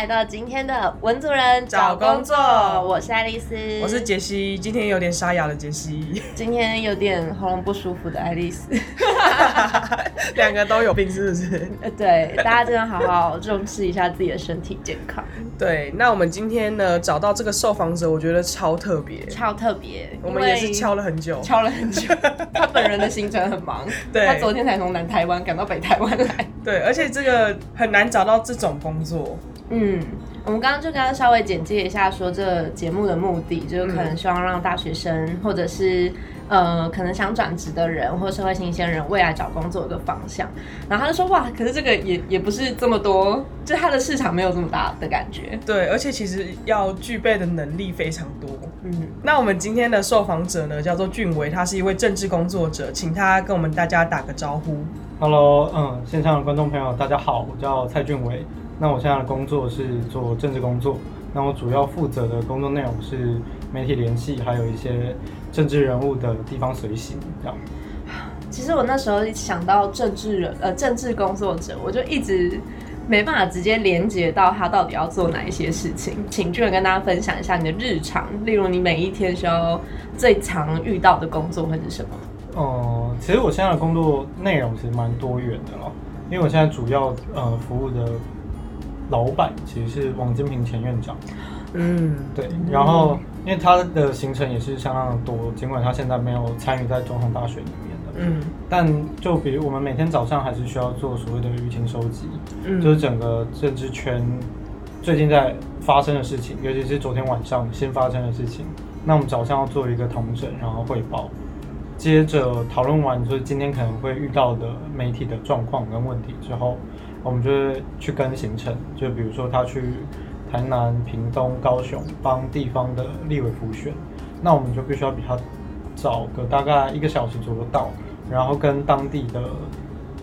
来到今天的文族人找工作。我是爱丽丝，我是杰西，今天有点沙哑的杰西，今天有点喉咙不舒服的爱丽丝，两个都有病是不是？呃，对，大家真的好好重视一下自己的身体健康，对，那我们今天呢找到这个受访者，我觉得超特别，超特别，我们也是敲了很久，敲了很久，他本人的行程很忙，对。他昨天才从南台湾赶到北台湾来。对，而且这个很难找到这种工作，嗯，我们刚刚就跟他稍微简介一下，说这个节目的目的，就是可能希望让大学生或者是呃可能想转职的人或社会新鲜人未来找工作的方向。然后他就说哇，可是这个也也不是这么多，就它的市场没有这么大的感觉。对，而且其实要具备的能力非常多。嗯，那我们今天的受访者呢，叫做俊伟，他是一位政治工作者，请他跟我们大家打个招呼。Hello，嗯，线上的观众朋友，大家好，我叫蔡俊伟。那我现在的工作是做政治工作，那我主要负责的工作内容是媒体联系，还有一些政治人物的地方随行，这样。其实我那时候想到政治人呃政治工作者，我就一直。没办法直接连接到他到底要做哪一些事情，请俊伟跟大家分享一下你的日常，例如你每一天需要最常遇到的工作会是什么？哦，其实我现在的工作内容其实蛮多元的咯，因为我现在主要呃服务的老板其实是王金平前院长，嗯，对，然后因为他的行程也是相当的多，尽管他现在没有参与在总统大选里面的，嗯。但就比如我们每天早上还是需要做所谓的舆情收集，嗯，就是整个政治圈最近在发生的事情，尤其是昨天晚上新发生的事情。那我们早上要做一个统整，然后汇报，接着讨论完就是今天可能会遇到的媒体的状况跟问题之后，我们就会去跟行程，就比如说他去台南、屏东、高雄帮地方的立委辅选，那我们就必须要比他早个大概一个小时左右到，然后跟当地的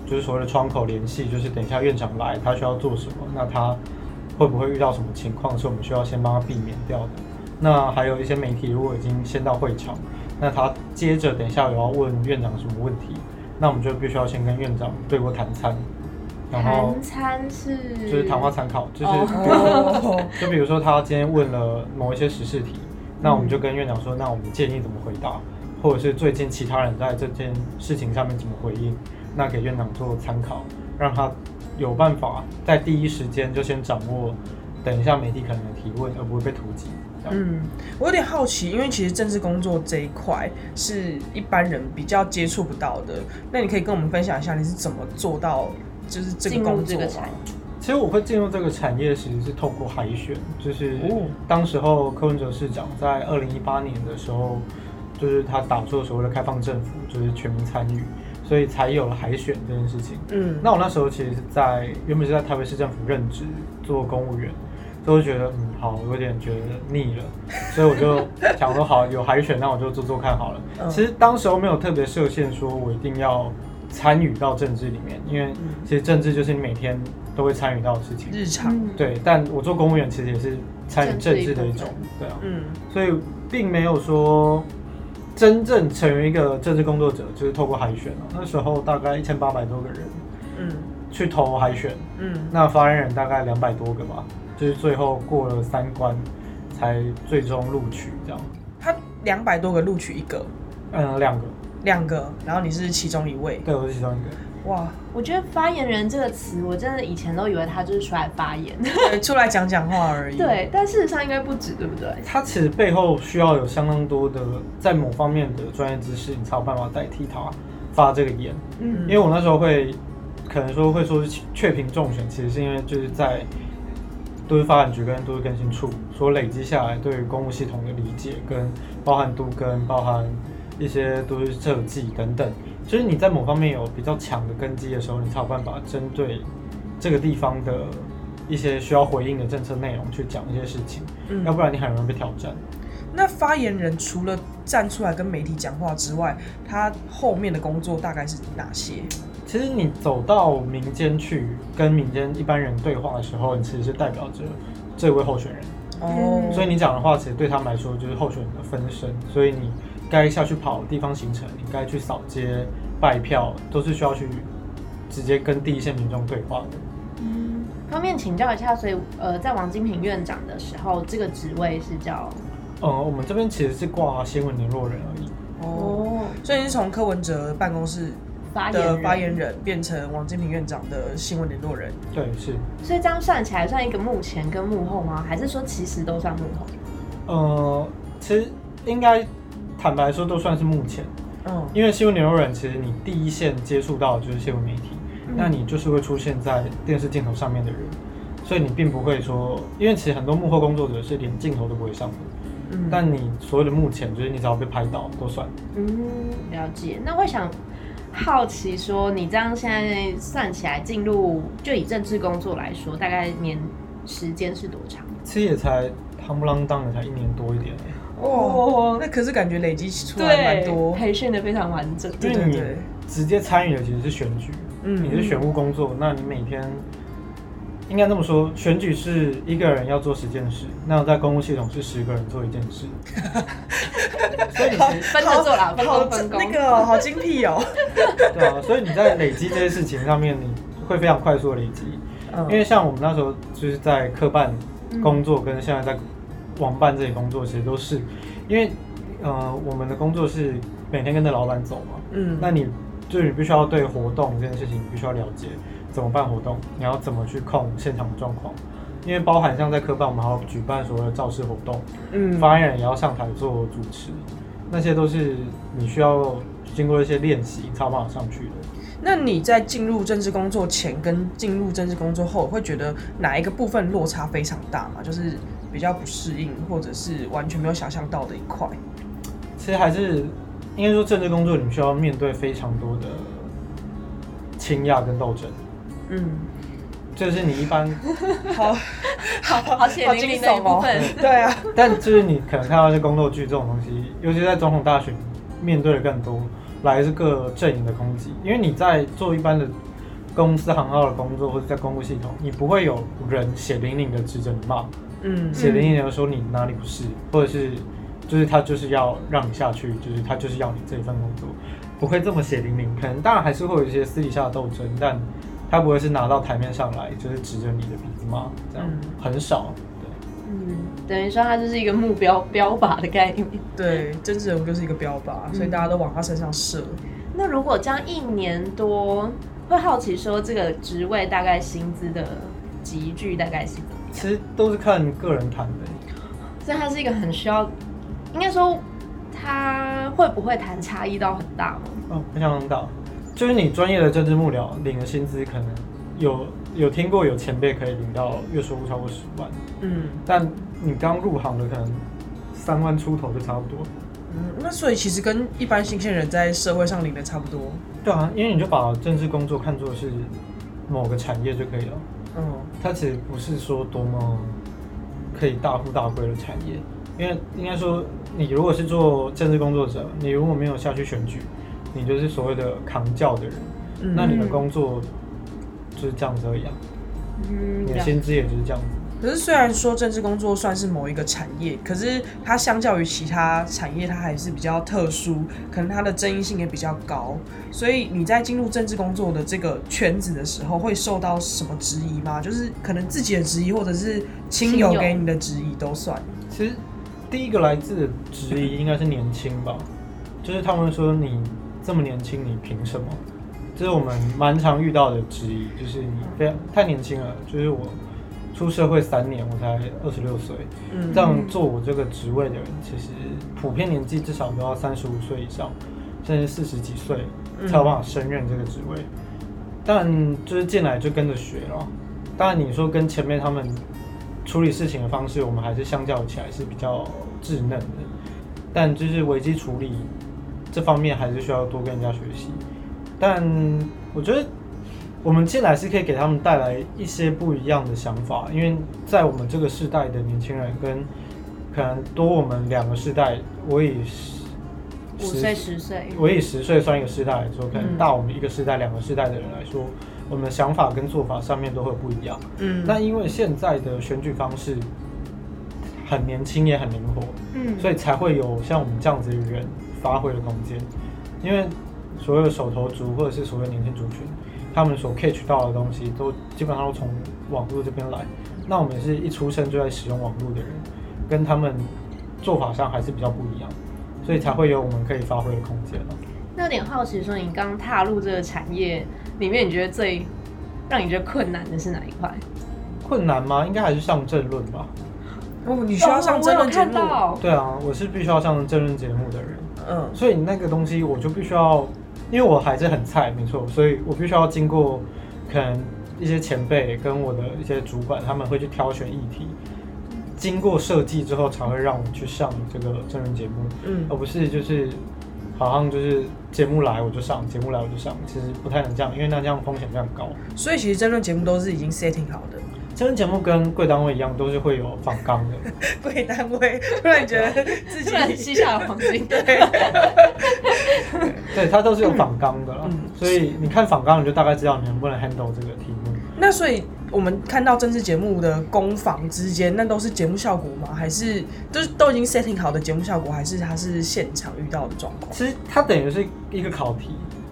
就是所谓的窗口联系，就是等一下院长来，他需要做什么，那他会不会遇到什么情况是我们需要先帮他避免掉的？那还有一些媒体如果已经先到会场，那他接着等一下有要问院长什么问题，那我们就必须要先跟院长对过谈餐，然后谈餐是就是谈话参考，就是、哦，就比如说他今天问了某一些时事题，那我们就跟院长说，那我们建议怎么回答，或者是最近其他人在这件事情上面怎么回应，那给院长做参考，让他有办法在第一时间就先掌握，等一下媒体可能的提问，而不会被突击。嗯，我有点好奇，因为其实政治工作这一块是一般人比较接触不到的，那你可以跟我们分享一下你是怎么做到就是这个进入工作吗这个产？其实我会进入这个产业，其实是透过海选，就是哦当时候柯文哲市长在二零一八年的时候，就是他打出了所谓的开放政府，就是全民参与，所以才有了海选这件事情。嗯，那我那时候其实是在原本是在台北市政府任职做公务员，所以我觉得嗯好，有点觉得腻了，所以我就想说好有海选，那我就做做看好了。嗯其实当时候没有特别设限，说我一定要参与到政治里面，因为其实政治就是你每天都会参与到的事情。日常，嗯。对，但我做公务员其实也是参与政治的一种一，对啊，嗯。所以并没有说真正成为一个政治工作者，就是透过海选啊。那时候大概一千八百多个人嗯。去投海选，嗯，那发言人大概两百多个吧，就是最后过了三关才最终录取这样。他两百多个录取一个，嗯，两个，两个，然后你是其中一位，对，我是其中一个。哇，我觉得发言人这个词，我真的以前都以为他就是出来发言，对 出来讲讲话而已。，对，但事实上应该不止，对不对？他其实背后需要有相当多的在某方面的专业知识，你才有办法代替他发这个言。嗯因为我那时候会可能说会说是确评中选，其实是因为就是在都市发展局跟都市更新处所累积下来对于公务系统的理解，跟包含都跟、包含一些都是设计等等，就是你在某方面有比较强的根基的时候，你才有办法针对这个地方的一些需要回应的政策内容去讲一些事情，嗯要不然你很容易被挑战。那发言人除了站出来跟媒体讲话之外，他后面的工作大概是哪些？其实你走到民间去跟民间一般人对话的时候，你其实是代表着这位候选人，哦，所以你讲的话，其实对他们来说就是候选人的分身，所以你该下去跑地方行程，你该去扫街拜票，都是需要去直接跟第一线民众对话的。嗯方便请教一下，所以呃，在王金平院长的时候，这个职位是叫呃，我们这边其实是挂新闻联络人而已。哦，所以你是从柯文哲办公室的发言发言人变成王金平院长的新闻联络人。对，是。所以这样算起来算一个幕前跟幕后吗？还是说其实都算幕后？呃，其实应该坦白说都算是目前，嗯因为新闻联络人其实你第一线接触到的就是新闻媒体，嗯那你就是会出现在电视镜头上面的人，所以你并不会说，因为其实很多幕后工作者是连镜头都不会上的，嗯但你所有的目前就是你只要被拍到都算。嗯，了解。那我想好奇说，你这样现在算起来进入，就以政治工作来说，大概年时间是多长？其实也才夯不啷当的才一年多一点哦，那可是感觉累积出来蛮多。培训的非常完整。对因为你对对直接参与的其实是选举，嗯你是选务工作，那你每天应该这么说，选举是一个人要做十件事，那在公务系统是十个人做一件事，所以其实分着做啦，分好工分工。那个哦好精辟哦。对啊，所以你在累积这些事情上面，你会非常快速的累积。嗯因为像我们那时候就是在科办工作，跟现在在网办这些工作，其实都是因为呃我们的工作是每天跟着老板走嘛，嗯那你就是你必须要对活动这件事情，你必须要了解怎么办活动，你要怎么去控现场的状况。因为包含像在科办，我们还要举办所谓的造势活动，嗯发言人也要上台做主持，那些都是你需要经过一些练习才有办法上去的。那你在进入政治工作前跟进入政治工作后，会觉得哪一个部分落差非常大吗？就是比较不适应，或者是完全没有想象到的一块？其实还是应该说，政治工作你需要面对非常多的倾轧跟斗争，嗯，就是你一般，好，好好血淋淋的一部分。对啊，但就是你可能看到一些宫斗剧这种东西，尤其在总统大选面对的更多，来自各阵营的攻击，因为你在做一般的公司行号的工作，或者在公务系统，你不会有人血淋淋的指着你骂，嗯血淋淋的说你哪里不是，或者是就是他就是要让你下去，就是他就是要你这份工作，不会这么血淋淋。可能当然还是会有一些私底下的斗争，但他不会是拿到台面上来就是指着你的鼻子骂，这样、嗯很少。对，嗯，等于说他就是一个目标标靶的概念。对，政治人物就是一个标靶，所以大家都往他身上射。那如果这样一年多，会好奇说这个职位大概薪资的集聚大概是？其实都是看个人谈的。所以它是一个很需要，应该说他会不会谈差异到很大吗？哦，非常大。就是你专业的政治幕僚领的薪资，可能有有听过有前辈可以领到月收入超过十万，嗯但你刚入行的可能三万出头就差不多。嗯，那所以其实跟一般新鲜人在社会上领的差不多。对啊，因为你就把政治工作看作是某个产业就可以了，嗯它其实不是说多么可以大富大贵的产业。因为应该说，你如果是做政治工作者，你如果没有下去选举，你就是所谓的扛教的人，嗯那你的工作就是这样子而已啊，嗯你的薪资也就是这样子。可是虽然说政治工作算是某一个产业，可是它相较于其他产业，它还是比较特殊，可能它的争议性也比较高。所以你在进入政治工作的这个圈子的时候，会受到什么质疑吗？就是可能自己的质疑，或者是亲友给你的质疑都算。其实第一个来自的质疑应该是年轻吧，就是他们说你这么年轻，你凭什么？这是我们蛮常遇到的质疑，就是你非常太年轻了。就是我出社会三年，我才二十六岁，嗯这样做我这个职位的人，其实普遍年纪至少都要三十五岁以上，甚至四十几岁才有办法胜任这个职位。但就是进来就跟着学了。当然你说跟前面他们处理事情的方式，我们还是相较起来是比较稚嫩的，但就是危机处理这方面还是需要多跟人家学习。但我觉得我们进来是可以给他们带来一些不一样的想法，因为在我们这个世代的年轻人跟可能多我们两个世代，我以十五岁十岁，我以十岁算一个世代来说，可能嗯大我们一个世代、两个世代的人来说，我们的想法跟做法上面都会有不一样。嗯那因为现在的选举方式很年轻也很灵活，嗯所以才会有像我们这样子的人发挥的空间。因为所有手头族或者是所有年轻族群，他们所 catch 到的东西都基本上都从网络这边来，那我们是一出生就在使用网络的人，跟他们做法上还是比较不一样，所以才会有我们可以发挥的空间了。那有点好奇，说你刚踏入这个产业里面，你觉得最让你觉得困难的是哪一块？困难吗？应该还是上政论吧。哦，你需要上真人节目，对啊，我是必须要上真人节目的人。嗯，所以那个东西我就必须要，因为我还是很菜，没错，所以我必须要经过可能一些前辈跟我的一些主管，他们会去挑选议题，经过设计之后才会让我去上这个真人节目，嗯而不是就是好像就是节目来我就上，节目来我就上，其实不太能这样，因为那这样风险非常高。所以其实真人节目都是已经 setting 好的。真人节目跟贵单位一样，都是会有仿纲的。贵单位，突然觉得自己 突然吸下了黄金。对，对，它都是有仿纲的啦，嗯所以你看仿纲，你就大概知道你能不能 handle 这个题目。那所以我们看到政治节目的攻防之间，那都是节目效果吗？还是就是都已经 setting 好的节目效果，还是它是现场遇到的状况？其实它等于是一个考题，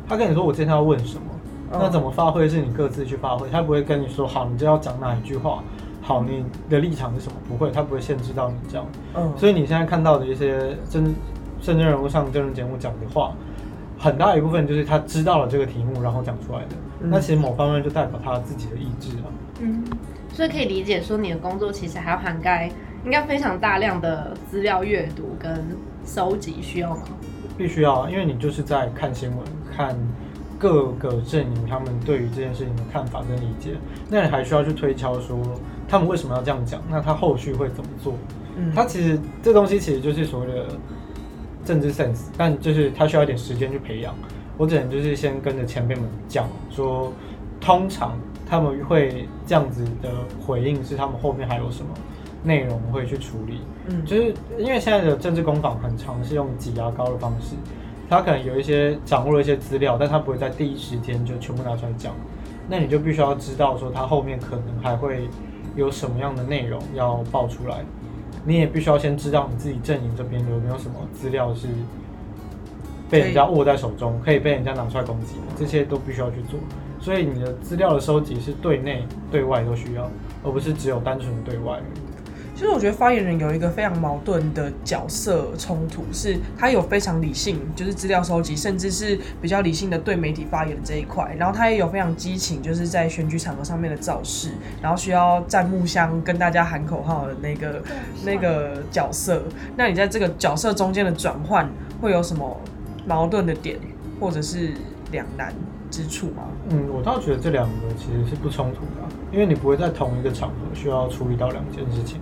他跟你说我今天要问什么，嗯那怎么发挥是你各自去发挥，他不会跟你说好，你就要讲哪一句话，好，你的立场是什么，不会，他不会限制到你这样。嗯，所以你现在看到的一些真真正人物上真人节目讲的话，很大一部分就是他知道了这个题目，然后讲出来的。嗯那其实某方面就代表他自己的意志啊。嗯，所以可以理解说，你的工作其实还要涵盖应该非常大量的资料阅读跟收集，需要吗？必须要啊，因为你就是在看新闻，看各个阵营他们对于这件事情的看法跟理解，那你还需要去推敲说他们为什么要这样讲，那他后续会怎么做？嗯他其实这东西其实就是所谓的政治 sense，但就是他需要一点时间去培养。我只能就是先跟着前辈们讲说，通常他们会这样子的回应是他们后面还有什么内容会去处理。嗯就是因为现在的政治攻防很常是用挤牙膏的方式，他可能有一些掌握了一些资料，但他不会在第一时间就全部拿出来讲。那你就必须要知道说他后面可能还会有什么样的内容要爆出来，你也必须要先知道你自己阵营这边有没有什么资料是被人家握在手中，可以被人家拿出来攻击，这些都必须要去做。所以你的资料的收集是对内对外都需要，而不是只有单纯的对外。其实我觉得发言人有一个非常矛盾的角色冲突，是他有非常理性，就是资料收集，甚至是比较理性的对媒体发言的这一块，然后他也有非常激情，就是在选举场合上面的造势，然后需要站木箱跟大家喊口号的那个那个角色。那你在这个角色中间的转换，会有什么矛盾的点，或者是两难之处吗？嗯，我倒觉得这两个其实是不冲突的啊、因为你不会在同一个场合需要处理到两件事情。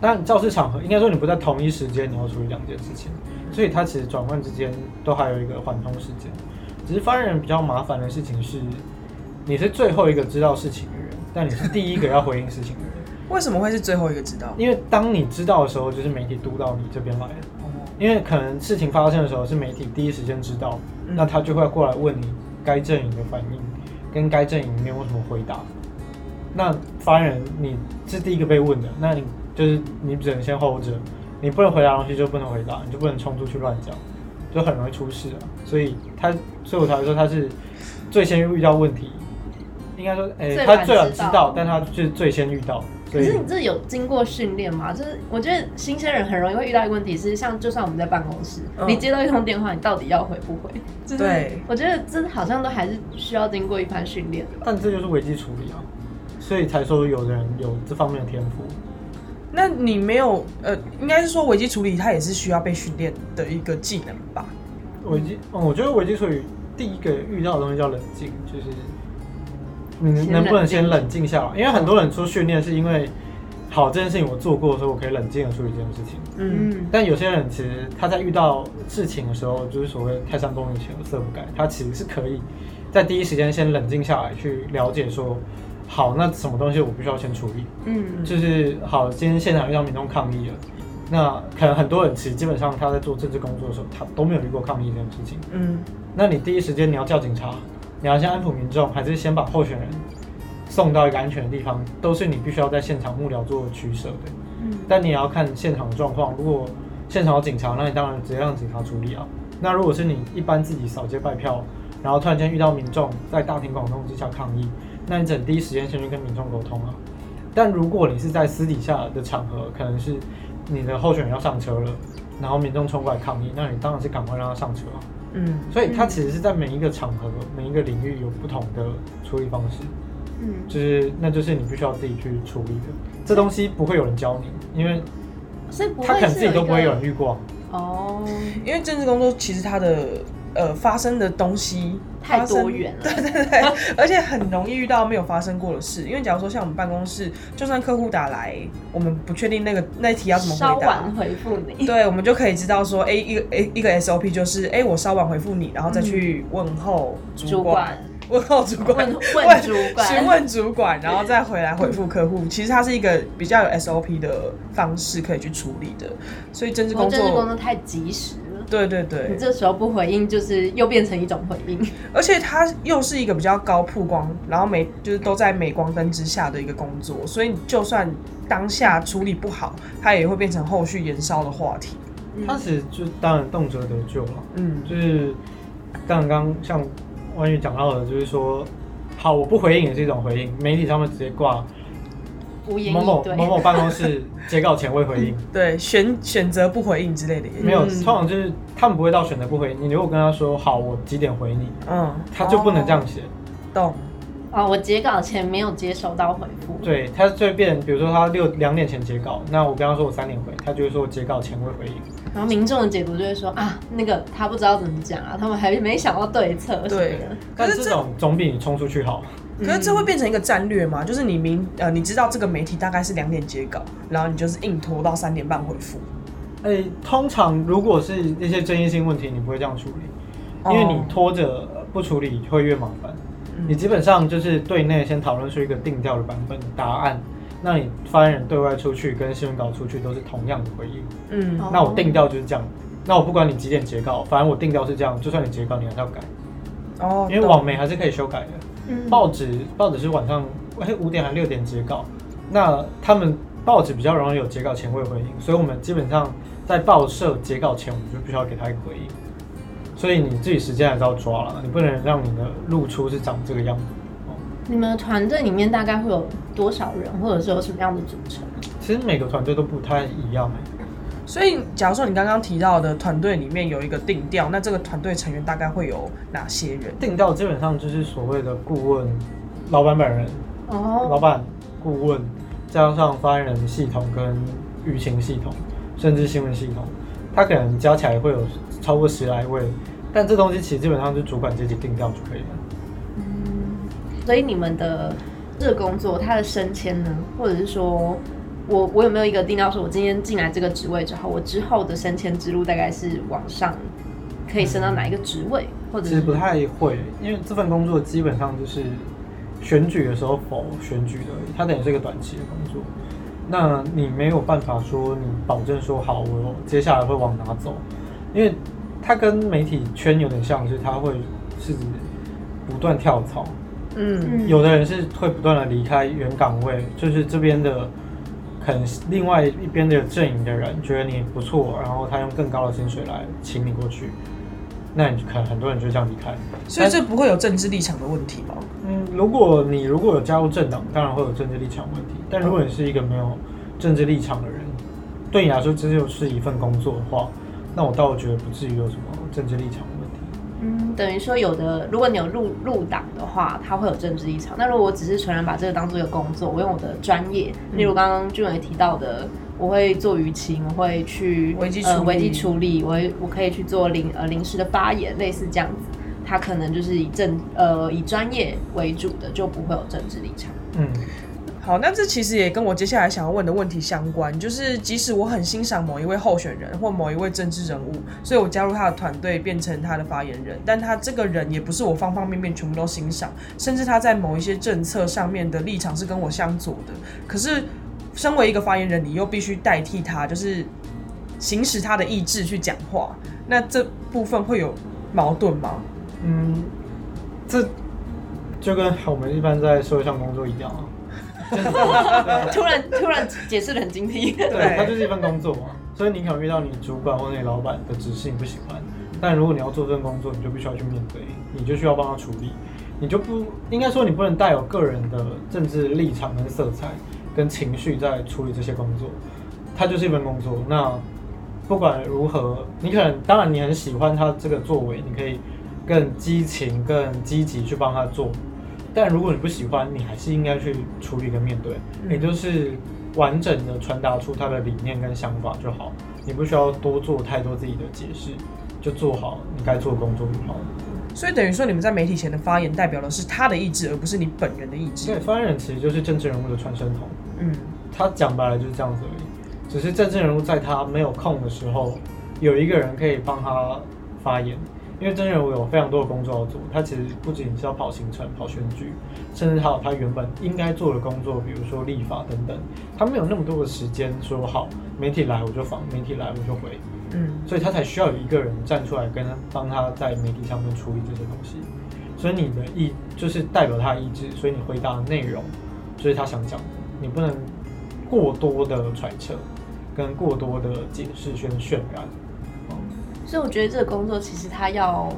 但肇事场合应该说你不在同一时间你要处理两件事情，所以它其实转换之间都还有一个缓冲时间。只是发言人比较麻烦的事情是，你是最后一个知道事情的人，但你是第一个要回应事情的人。为什么会是最后一个知道？因为当你知道的时候，就是媒体督到你这边来了。哦，因为可能事情发生的时候是媒体第一时间知道，嗯那他就会过来问你该阵营的反应，跟该阵营没有什么回答。那发言人你是第一个被问的，那你就是你只能先 hold 着，你不能回答的东西就不能回答，你就不能冲出去乱讲，就很容易出事啊。所以他，所以我才会说他是最先遇到问题，应该说，诶、最晚他最晚知道，但他就是最先遇到。可是你这有经过训练吗？就是我觉得新鲜人很容易会遇到一个问题是，像就算我们在办公室，嗯你接到一通电话，你到底要回不回？就是对我觉得这好像都还是需要经过一番训练的吧。但这就是危机处理啊，所以才说有的人有这方面的天赋。那你没有呃，应该是说危机处理，它也是需要被训练的一个技能吧？危机，嗯，我觉得危机处理第一个遇到的东西叫冷静，就是你能不能先冷静下来？因为很多人说训练是因为好这件事情我做过，所以我可以冷静的处理这件事情。嗯，嗯，但有些人其实他在遇到事情的时候，就是所谓泰山崩于前而色不改，他其实是可以在第一时间先冷静下来，去了解说，好，那什么东西我必须要先处理。嗯，就是好，今天现场遇到民众抗议了，那可能很多人其实基本上他在做政治工作的时候，他都没有遇过抗议这件事情。嗯，那你第一时间你要叫警察，你要先安抚民众，还是先把候选人送到一个安全的地方，都是你必须要在现场幕僚做取舍的。嗯但你也要看现场的状况，如果现场有警察，那你当然直接让警察处理啊。那如果是你一般自己扫街拜票，然后突然间遇到民众在大庭广众之下抗议，那你只能第一时间先去跟民众沟通啊。但如果你是在私底下的场合，可能是你的候选人要上车了，然后民众冲过来抗议，那你当然是赶快让他上车啊。嗯，所以他其实是在每一个场合、每一个领域有不同的处理方式，嗯，就是那就是你必须要自己去处理的。这东西不会有人教你，因为所以他可能自己都不会有人遇过啊。哦，因为政治工作其实他的呃发生的东西太多元了。对对对，而且很容易遇到没有发生过的事。因为假如说像我们办公室，就算客户打来，我们不确定那个那题要怎么回答回复你。对，我们就可以知道说，哎，一个哎一个 SOP 就是，哎，我稍晚回复你，然后再去问候主主管，问候主管，问问主管询问主管，然后再回来回复客户。其实它是一个比较有 SOP 的方式可以去处理的，所以政治工作政治工作，太及时了。对对对你，这时候不回应，就是又变成一种回应。而且它又是一个比较高曝光，然后每就是都在镁光灯之下的一个工作，所以就算当下处理不好，它也会变成后续延烧的话题。它其实就当然动辄得救了，嗯，就是刚刚像万玉讲到的，就是说，好，我不回应也是一种回应，媒体上面直接挂无言某某以对。某某办公室 截稿前未回应，对，选选择不回应之类的也没有，嗯通常就是他们不会到选择不回应。你如果跟他说好，我几点回你，嗯，他就不能这样写。懂。哦，我截稿前没有接收到回复。对，他就会变，比如说他六两点前截稿，那我跟他说我三点回，他就会说我截稿前未回应。然后民众的解读就会说啊，那个他不知道怎么讲啊，他们还没想到对策什么对的。但可是这这种总比你冲出去好。可是这会变成一个战略吗？就是你明呃，你知道这个媒体大概是两点截稿，然后你就是硬拖到三点半回复，哎、通常如果是那些争议性问题，你不会这样处理，因为你拖着不处理会越麻烦。你基本上就是对内先讨论出一个定调的版本答案，那你发言人对外出去跟新闻稿出去都是同样的回应。嗯哦那我定调就是这样，那我不管你几点截稿，反正我定调是这样，就算你截稿你还是要改，哦，因为网媒还是可以修改的。嗯报纸报纸是晚上哎五点还六点截稿，那他们报纸比较容易有截稿前未回应，所以我们基本上在报社截稿前，我们就必须要给他一个回应。所以你自己时间还是要抓了，你不能让你的露出是长这个样子。哦你们团队里面大概会有多少人，或者是有什么样的组成？其实每个团队都不太一样哎、所以假如说你刚刚提到的团队里面有一个定调，那这个团队成员大概会有哪些人？定调基本上就是所谓的顾问、老板本人、哦老哦，板、顾问，加上发言人系统跟舆情系统，甚至新闻系统，它可能加起来会有超过十来位。但这东西其实基本上是主管阶级定调就可以了。嗯所以你们的这个工作，它的升迁呢，或者是说我我有没有一个定到，说我今天进来这个职位之后，我之后的升迁之路大概是往上可以升到哪一个职位，或者其实不太会，因为这份工作基本上就是选举的时候否选举的而已，它等于是一个短期的工作。那你没有办法说你保证说好，我接下来会往哪走，因为它跟媒体圈有点像是它会是不断跳槽，嗯有的人是会不断的离开原岗位，就是这边的可能另外一边的阵营的人觉得你不错，然后他用更高的薪水来请你过去，那你可能很多人就这样离开。所以这不会有政治立场的问题吗？嗯，如果你如果有加入政党，当然会有政治立场问题。但如果你是一个没有政治立场的人，对你来说这就是一份工作的话，那我倒觉得不至于有什么政治立场问题。嗯，等于说有的，如果你有入入党的话，它会有政治立场。那如果我只是纯然把这个当做一个工作，我用我的专业，例如刚刚俊伟提到的，我会做舆情，我会去危机处理呃危机处理，我会我可以去做临呃临时的发言，类似这样子。他可能就是以政呃以专业为主的，就不会有政治立场。嗯，好，那这其实也跟我接下来想要问的问题相关，就是即使我很欣赏某一位候选人或某一位政治人物，所以我加入他的团队变成他的发言人，但他这个人也不是我方方面面全部都欣赏，甚至他在某一些政策上面的立场是跟我相左的。可是，身为一个发言人，你又必须代替他，就是行使他的意志去讲话，那这部分会有矛盾吗？嗯，这就跟我们一般在社会上工作一样。突然突然解释的很精辟。对，它就是一份工作嘛，所以你可能遇到你主管或者你老板的指示你不喜欢，但如果你要做这份工作，你就必须要去面对，你就需要帮他处理，你就不应该说你不能带有个人的政治立场跟色彩，跟情绪在处理这些工作，它就是一份工作。那不管如何，你可能当然你很喜欢他这个作为，你可以更激情、更积极去帮他做。但如果你不喜欢，你还是应该去处理跟面对，也就是完整的传达出他的理念跟想法就好。你不需要多做太多自己的解释，就做好你该做的工作就好了。所以等于说，你们在媒体前的发言代表的是他的意志，而不是你本人的意志。对，发言人其实就是政治人物的传声筒。嗯，他讲白了就是这样子而已。只是政治人物在他没有空的时候，有一个人可以帮他发言。因为真人我有非常多的工作要做，他其实不仅是要跑行程、跑选举，甚至还有他原本应该做的工作，比如说立法等等。他没有那么多的时间说好，媒体来我就访，媒体来我就回。嗯，所以他才需要有一个人站出来跟他帮他在媒体上面处理这些东西。所以你的意就是代表他的意志，所以你回答的内容就是他想讲的，你不能过多的揣测，跟过多的解释跟渲染。所以我觉得这个工作其实它要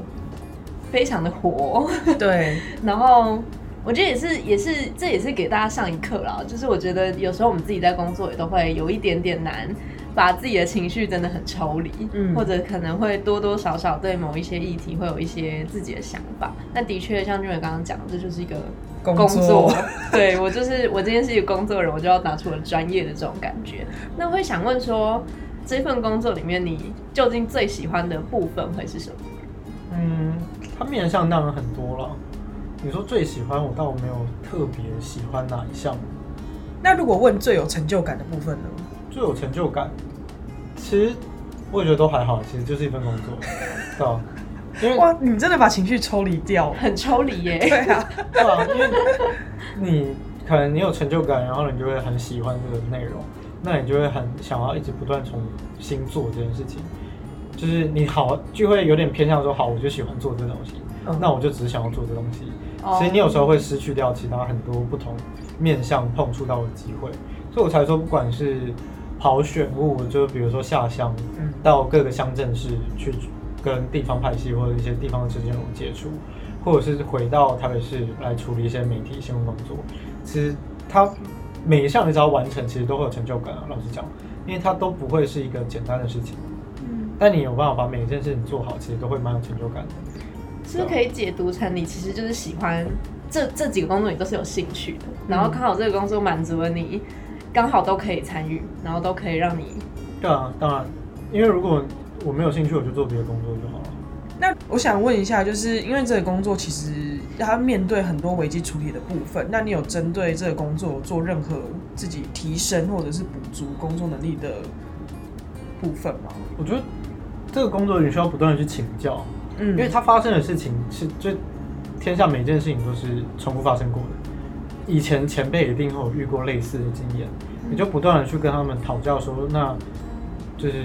非常的活，对。然后我觉得也是，也是这也是给大家上一课啦。就是我觉得有时候我们自己在工作也都会有一点点难，把自己的情绪真的很抽离，嗯，或者可能会多多少少对某一些议题会有一些自己的想法。那的确像俊伟刚刚讲，这就是一个工作，对我就是我今天是一个工作人，我就要拿出我专业的这种感觉。那会想问说。这份工作里面，你究竟最喜欢的部分会是什么？嗯，它面向当然很多了。你说最喜欢，我倒没有特别喜欢哪一项。那如果问最有成就感的部分呢？最有成就感，其实我也觉得都还好，其实就是一份工作，对吧？因为哇，你真的把情绪抽离掉，很抽离耶。对啊，对啊，因为你可能你有成就感，然后你就会很喜欢这个内容。那你就会很想要一直不断重新做这件事情，就是你好就会有点偏向说好，我就喜欢做这东西，那我就只想要做这东西。所以你有时候会失去掉其他很多不同面向碰触到的机会，所以我才说，不管是跑选务，就比如说下乡，到各个乡镇市去跟地方派系或者一些地方的政治人物接触，或者是回到台北市来处理一些媒体新闻工作，其实他。每一项你只要完成，其实都会有成就感啊。老实讲，因为它都不会是一个简单的事情。嗯。但你有办法把每一件事情做好，其实都会蛮有成就感的。是不是可以解读成你其实就是喜欢这这几个工作，你都是有兴趣的。然后刚好这个工作满足了你，刚好都可以参与，然后都可以让你。对啊，当然，因为如果我没有兴趣，我就做别的工作就好了。那我想问一下，就是因为这个工作其实它面对很多危机处理的部分，那你有针对这个工作做任何自己提升或者是补足工作能力的部分吗？我觉得这个工作你需要不断的去请教，嗯，因为它发生的事情是就天下每件事情都是重复发生过的，以前前辈一定会有遇过类似的经验，你就不断的去跟他们讨教说，那就是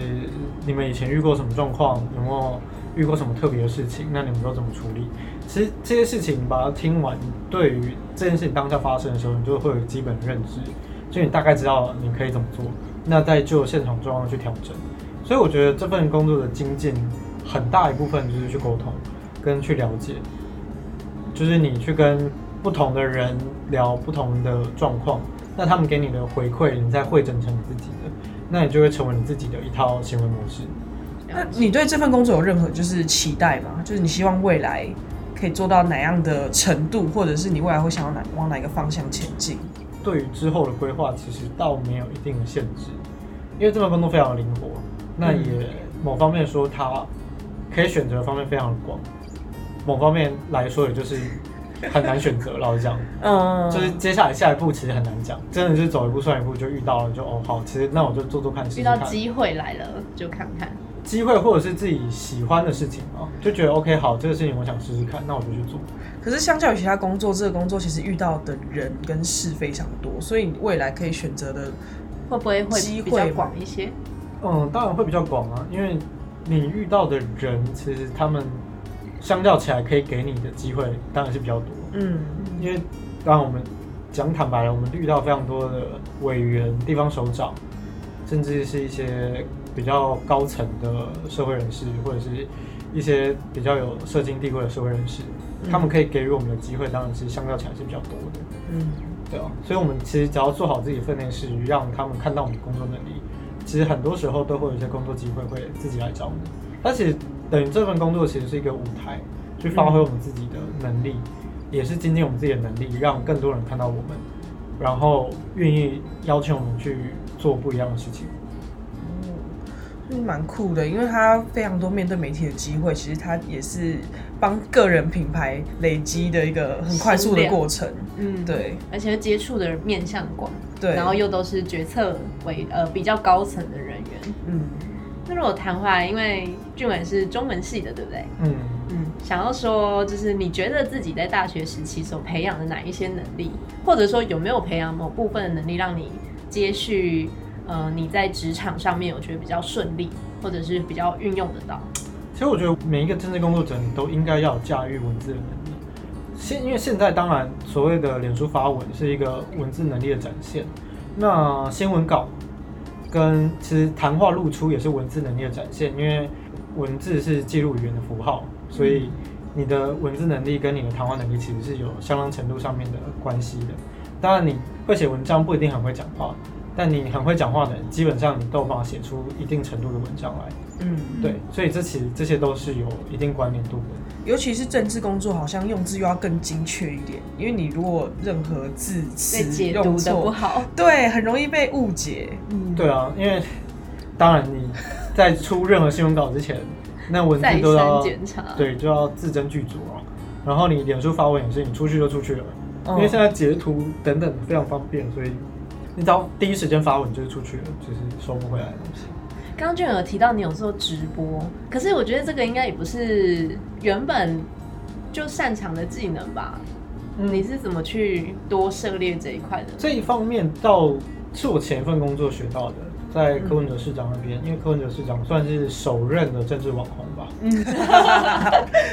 你们以前遇过什么状况，有没有？遇过什么特别的事情？那你们都怎么处理？其实这些事情，把它听完，对于这件事情当下发生的时候，你就会有基本的认知，就你大概知道你可以怎么做。那再就现场状况去调整。所以我觉得这份工作的精进，很大一部分就是去沟通，跟去了解，就是你去跟不同的人聊不同的状况，那他们给你的回馈，你再汇整成你自己的，那你就会成为你自己的一套行为模式。那你对这份工作有任何就是期待吗？就是你希望未来可以做到哪样的程度，或者是你未来会想要哪往哪个方向前进？对于之后的规划，其实倒没有一定的限制，因为这份工作非常的灵活。那也某方面说，它可以选择的方面非常的广；某方面来说，也就是很难选择。老实讲，嗯，就是接下来下一步其实很难讲，真的是走一步算一步，就遇到了就哦好，其实那我就做做看，遇到机会来了就看看。机会或者是自己喜欢的事情啊，就觉得 OK 好，这个事情我想试试看，那我就去做。可是相较于其他工作，这个工作其实遇到的人跟事非常多，所以未来可以选择的会不会会比较广一些？嗯，当然会比较广啊，因为你遇到的人其实他们相较起来可以给你的机会当然是比较多。嗯，因为当然我们讲坦白了，我们遇到非常多的委员、地方首长，甚至是一些。比较高层的社会人士，或者是一些比较有社经地位的社会人士，他们可以给予我们的机会当然是相较起来是比较多的，嗯，对啊，所以我们其实只要做好自己的分内事，让他们看到我们工作能力，其实很多时候都会有一些工作机会会自己来找我们。但其实等于这份工作其实是一个舞台，去发挥我们自己的能力，也是精进我们自己的能力，让更多人看到我们，然后愿意邀请我们去做不一样的事情。是蛮酷的，因为他非常多面对媒体的机会，其实他也是帮个人品牌累积的一个很快速的过程。嗯，对而且接触的人面向广，对，然后又都是决策为呃比较高层的人员。嗯，那如果谈回来，因为俊伟是中文系的，对不对？嗯，嗯，想要说，就是你觉得自己在大学时期所培养的哪一些能力，或者说有没有培养某部分的能力，让你接续呃你在职场上面，我觉得比较顺利，或者是比较运用得到？其实我觉得每一个政治工作者，你都应该要有驾驭文字的能力。现因为现在当然所谓的脸书发文是一个文字能力的展现，那新闻稿跟其实谈话露出也是文字能力的展现，因为文字是记录语言的符号，所以你的文字能力跟你的谈话能力其实是有相当程度上面的关系的。当然你会写文章不一定很会讲话，但你很会讲话的人，基本上你都有办法写出一定程度的文章来。嗯，对，所以这其实这些都是有一定关联度的。尤其是政治工作，好像用字又要更精确一点，因为你如果任何字被词用错不好，对，很容易被误解。嗯，对啊，因为当然你在出任何新闻稿之前，那文字都要三检查。，对就要字斟句酌啊。然后你脸书发文也是，你出去就出去了，嗯因为现在截图等等非常方便，所以你只要第一时间发文就是出去了，就是收不回来的东西。刚刚俊有提到你有做直播，可是我觉得这个应该也不是原本就擅长的技能吧？嗯你是怎么去多涉猎这一块的？这一方面倒是我前一份工作学到的，在柯文哲市长那边，因为柯文哲市长算是首任的政治网红吧，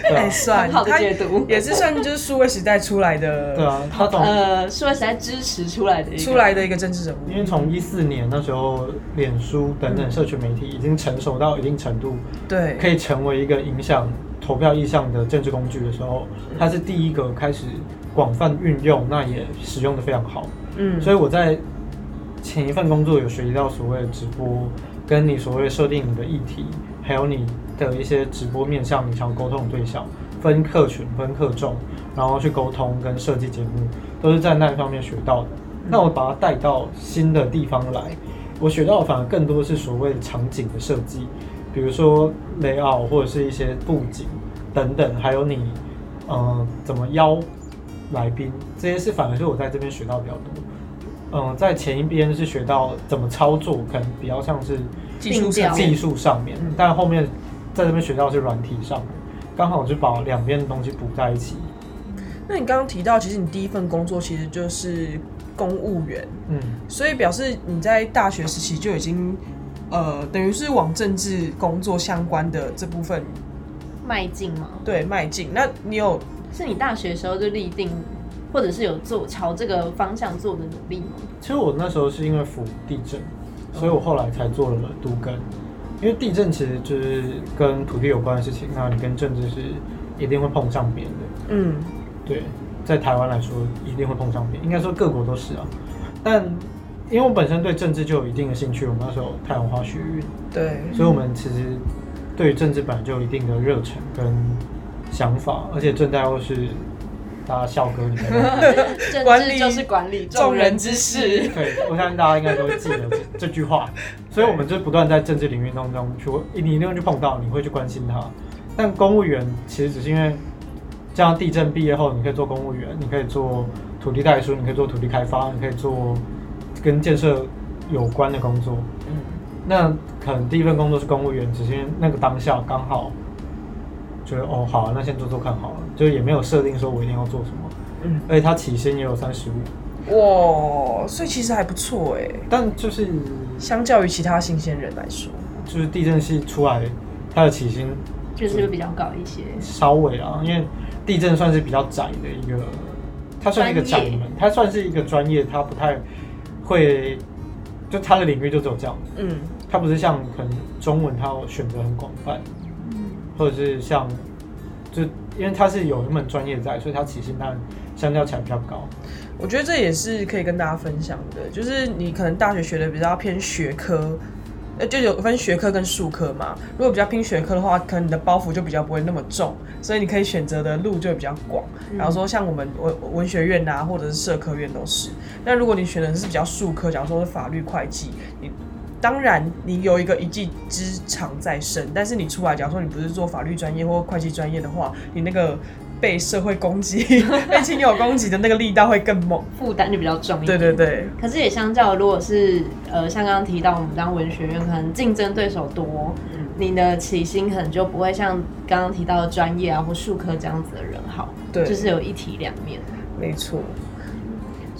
对哎，啊，算好的他解读。也是算就是数位时代出来的，对啊，他懂呃，数位时代支持出来的出来的一个政治人物。因为从一四年那时候，脸书等等社群媒体已经成熟到一定程度，对，可以成为一个影响投票意向的政治工具的时候，他是第一个开始广泛运用，那也使用的非常好。嗯，所以我在前一份工作有学习到所谓的直播，跟你所谓设定你的议题，还有你的一些直播面向你想沟通的对象，分客群、分客众，然后去沟通跟设计节目，都是在那一方面学到的。那我把它带到新的地方来，我学到的反而更多是所谓的场景的设计，比如说 layout 或者是一些布景等等，还有你呃怎么邀来宾，这些是反而是我在这边学到比较多。嗯、在前一边是学到怎么操作，可能比较像是技术上技术上面嗯，但后面在这边学到是软体上面，刚好就把两边的东西补在一起。那你刚刚提到，其实你第一份工作其实就是公务员，嗯，所以表示你在大学时期就已经，呃，等于是往政治工作相关的这部分迈进吗？对迈进。那你有是你大学的时候就立定，或者是有做朝这个方向做的努力吗？其实我那时候是因为辅地震，所以我后来才做了都根。因为地震其实就是跟土地有关的事情，那你跟政治是一定会碰上边的。嗯对，在台湾来说一定会碰上边，应该说各国都是啊。但因为我本身对政治就有一定的兴趣，我们那时候有太阳花学运，对，所以我们其实对于政治本来就有一定的热忱跟想法，而且正大又是大家校歌里面 管理就是管理众人之事事。对我相信大家应该都会记得这这句话，所以我们就不断在政治领域当中去，你一定会去碰到，你会去关心它。但公务员其实只是因为这样，地震毕业后你可以做公务员，你可以做土地代书，你可以做土地开发，你可以做跟建设有关的工作。嗯那可能第一份工作是公务员，只是因为那个当下刚好觉得哦好、啊，那先做做看好了，就也没有设定说我一定要做什么。嗯，而且他起薪也有三十五，哇，所以其实还不错哎，但就是相较于其他新鲜人来说，就是地震系出来，他的起薪就是会比较高一些。稍微啊，因为地震算是比较窄的一个，它算是一个窄门，它算是一个专业，它不太会，就它的领域就只有这样，嗯。它不是像可能中文它选择很广泛，嗯。或者是像就因为他是有一门专业在，所以他起薪当然相较起来比较高。我觉得这也是可以跟大家分享的，就是你可能大学学的比较偏学科，呃，就有分学科跟术科嘛。如果比较拼学科的话，可能你的包袱就比较不会那么重，所以你可以选择的路就比较广。然后说像我们文文学院呐、或者是社科院都是。那如果你选的是比较术科，假如说是法律、会计，你当然你有一个一技之长在身，但是你出来，假如说你不是做法律专业或会计专业的话，你那个被社会攻击、被亲友攻击的那个力道会更猛。负担就比较重一对点。对对，可是也相较，如果是呃，像刚刚提到我们当文学院，可能竞争对手多，你的起薪可能就不会像刚刚提到的专业啊或术科这样子的人好，对就是有一体两面。没错。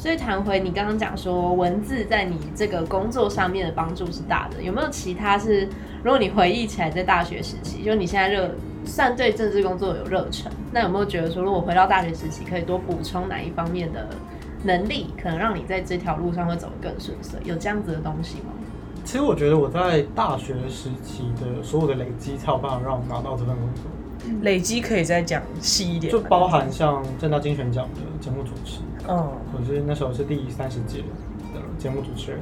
所以谈回你刚刚讲说文字在你这个工作上面的帮助是大的，有没有其他是？如果你回忆起来在大学时期，就你现在热算对政治工作有热忱，那有没有觉得说，如果回到大学时期，可以多补充哪一方面的能力，可能让你在这条路上会走得更顺遂？有这样子的东西吗？其实我觉得我在大学时期的所有的累积，才有办法让我拿到这份工作，累积可以再讲细一点，就包含像正大精选奖的节目主持，嗯我是那时候是第三十届的节目主持人，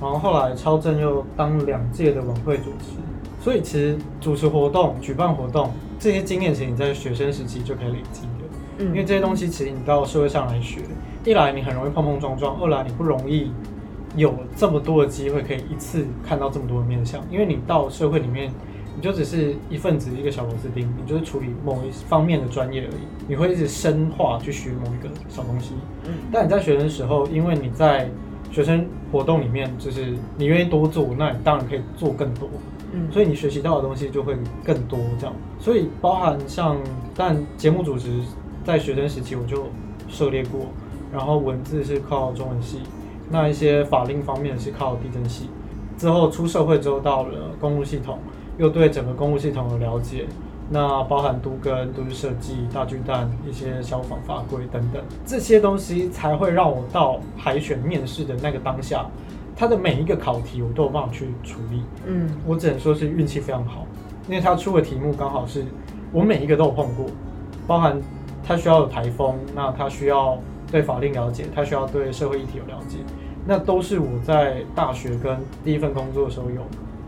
然后后来超正又当两届的晚会主持，所以其实主持活动、举办活动这些经验，其实你在学生时期就可以累积的。嗯因为这些东西其实你到社会上来学，一来你很容易碰碰撞撞，二来你不容易有这么多的机会可以一次看到这么多的面相。因为你到社会里面，你就只是一份子一个小螺丝钉，你就是处理某一方面的专业而已，你会一直深化去学某一个小东西。嗯但你在学生的时候，因为你在学生活动里面，就是你愿意多做，那你当然可以做更多。嗯所以你学习到的东西就会更多，这样。所以包含像，但节目主持在学生时期我就涉猎过，然后文字是靠中文系，那一些法令方面是靠地震系。之后出社会之后到了公路系统，又对整个公务系统有了解，那包含都跟都市设计、大巨蛋一些消防法规等等，这些东西才会让我到海选面试的那个当下，他的每一个考题我都有办法去处理。嗯我只能说是运气非常好，因为他出的题目刚好是我每一个都有碰过，包含他需要有台风，那他需要对法令了解，他需要对社会议题有了解，那都是我在大学跟第一份工作的时候有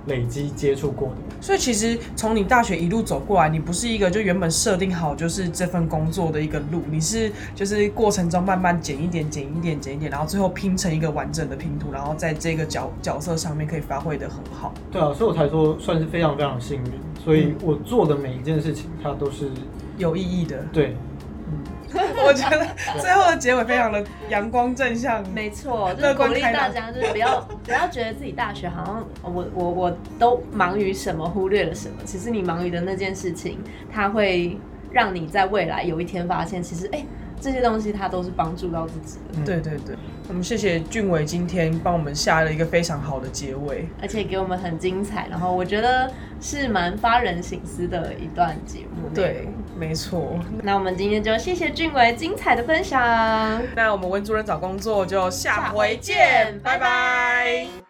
累积接触过的。所以其实从你大学一路走过来，你不是一个就原本设定好就是这份工作的一个路，你是就是过程中慢慢减一点、减一点、减一点，然后最后拼成一个完整的拼图，然后在这个角角色上面可以发挥的很好。对啊，所以我才说算是非常非常幸运，所以我做的每一件事情，它都是有意义的，对 我觉得最后的结尾非常的阳光正向。没错，就是鼓励大家，就是不要不要觉得自己大学好像我我我都忙于什么，忽略了什么。其实你忙于的那件事情，它会让你在未来有一天发现，其实哎、这些东西它都是帮助到自己的，嗯对对对，我们谢谢俊伟今天帮我们下了一个非常好的结尾。而且给我们很精彩，然后我觉得是蛮发人省思的一段节目。对，，没错。那我们今天就谢谢俊伟精彩的分享。那我们文主任找工作就下回见见，拜拜拜拜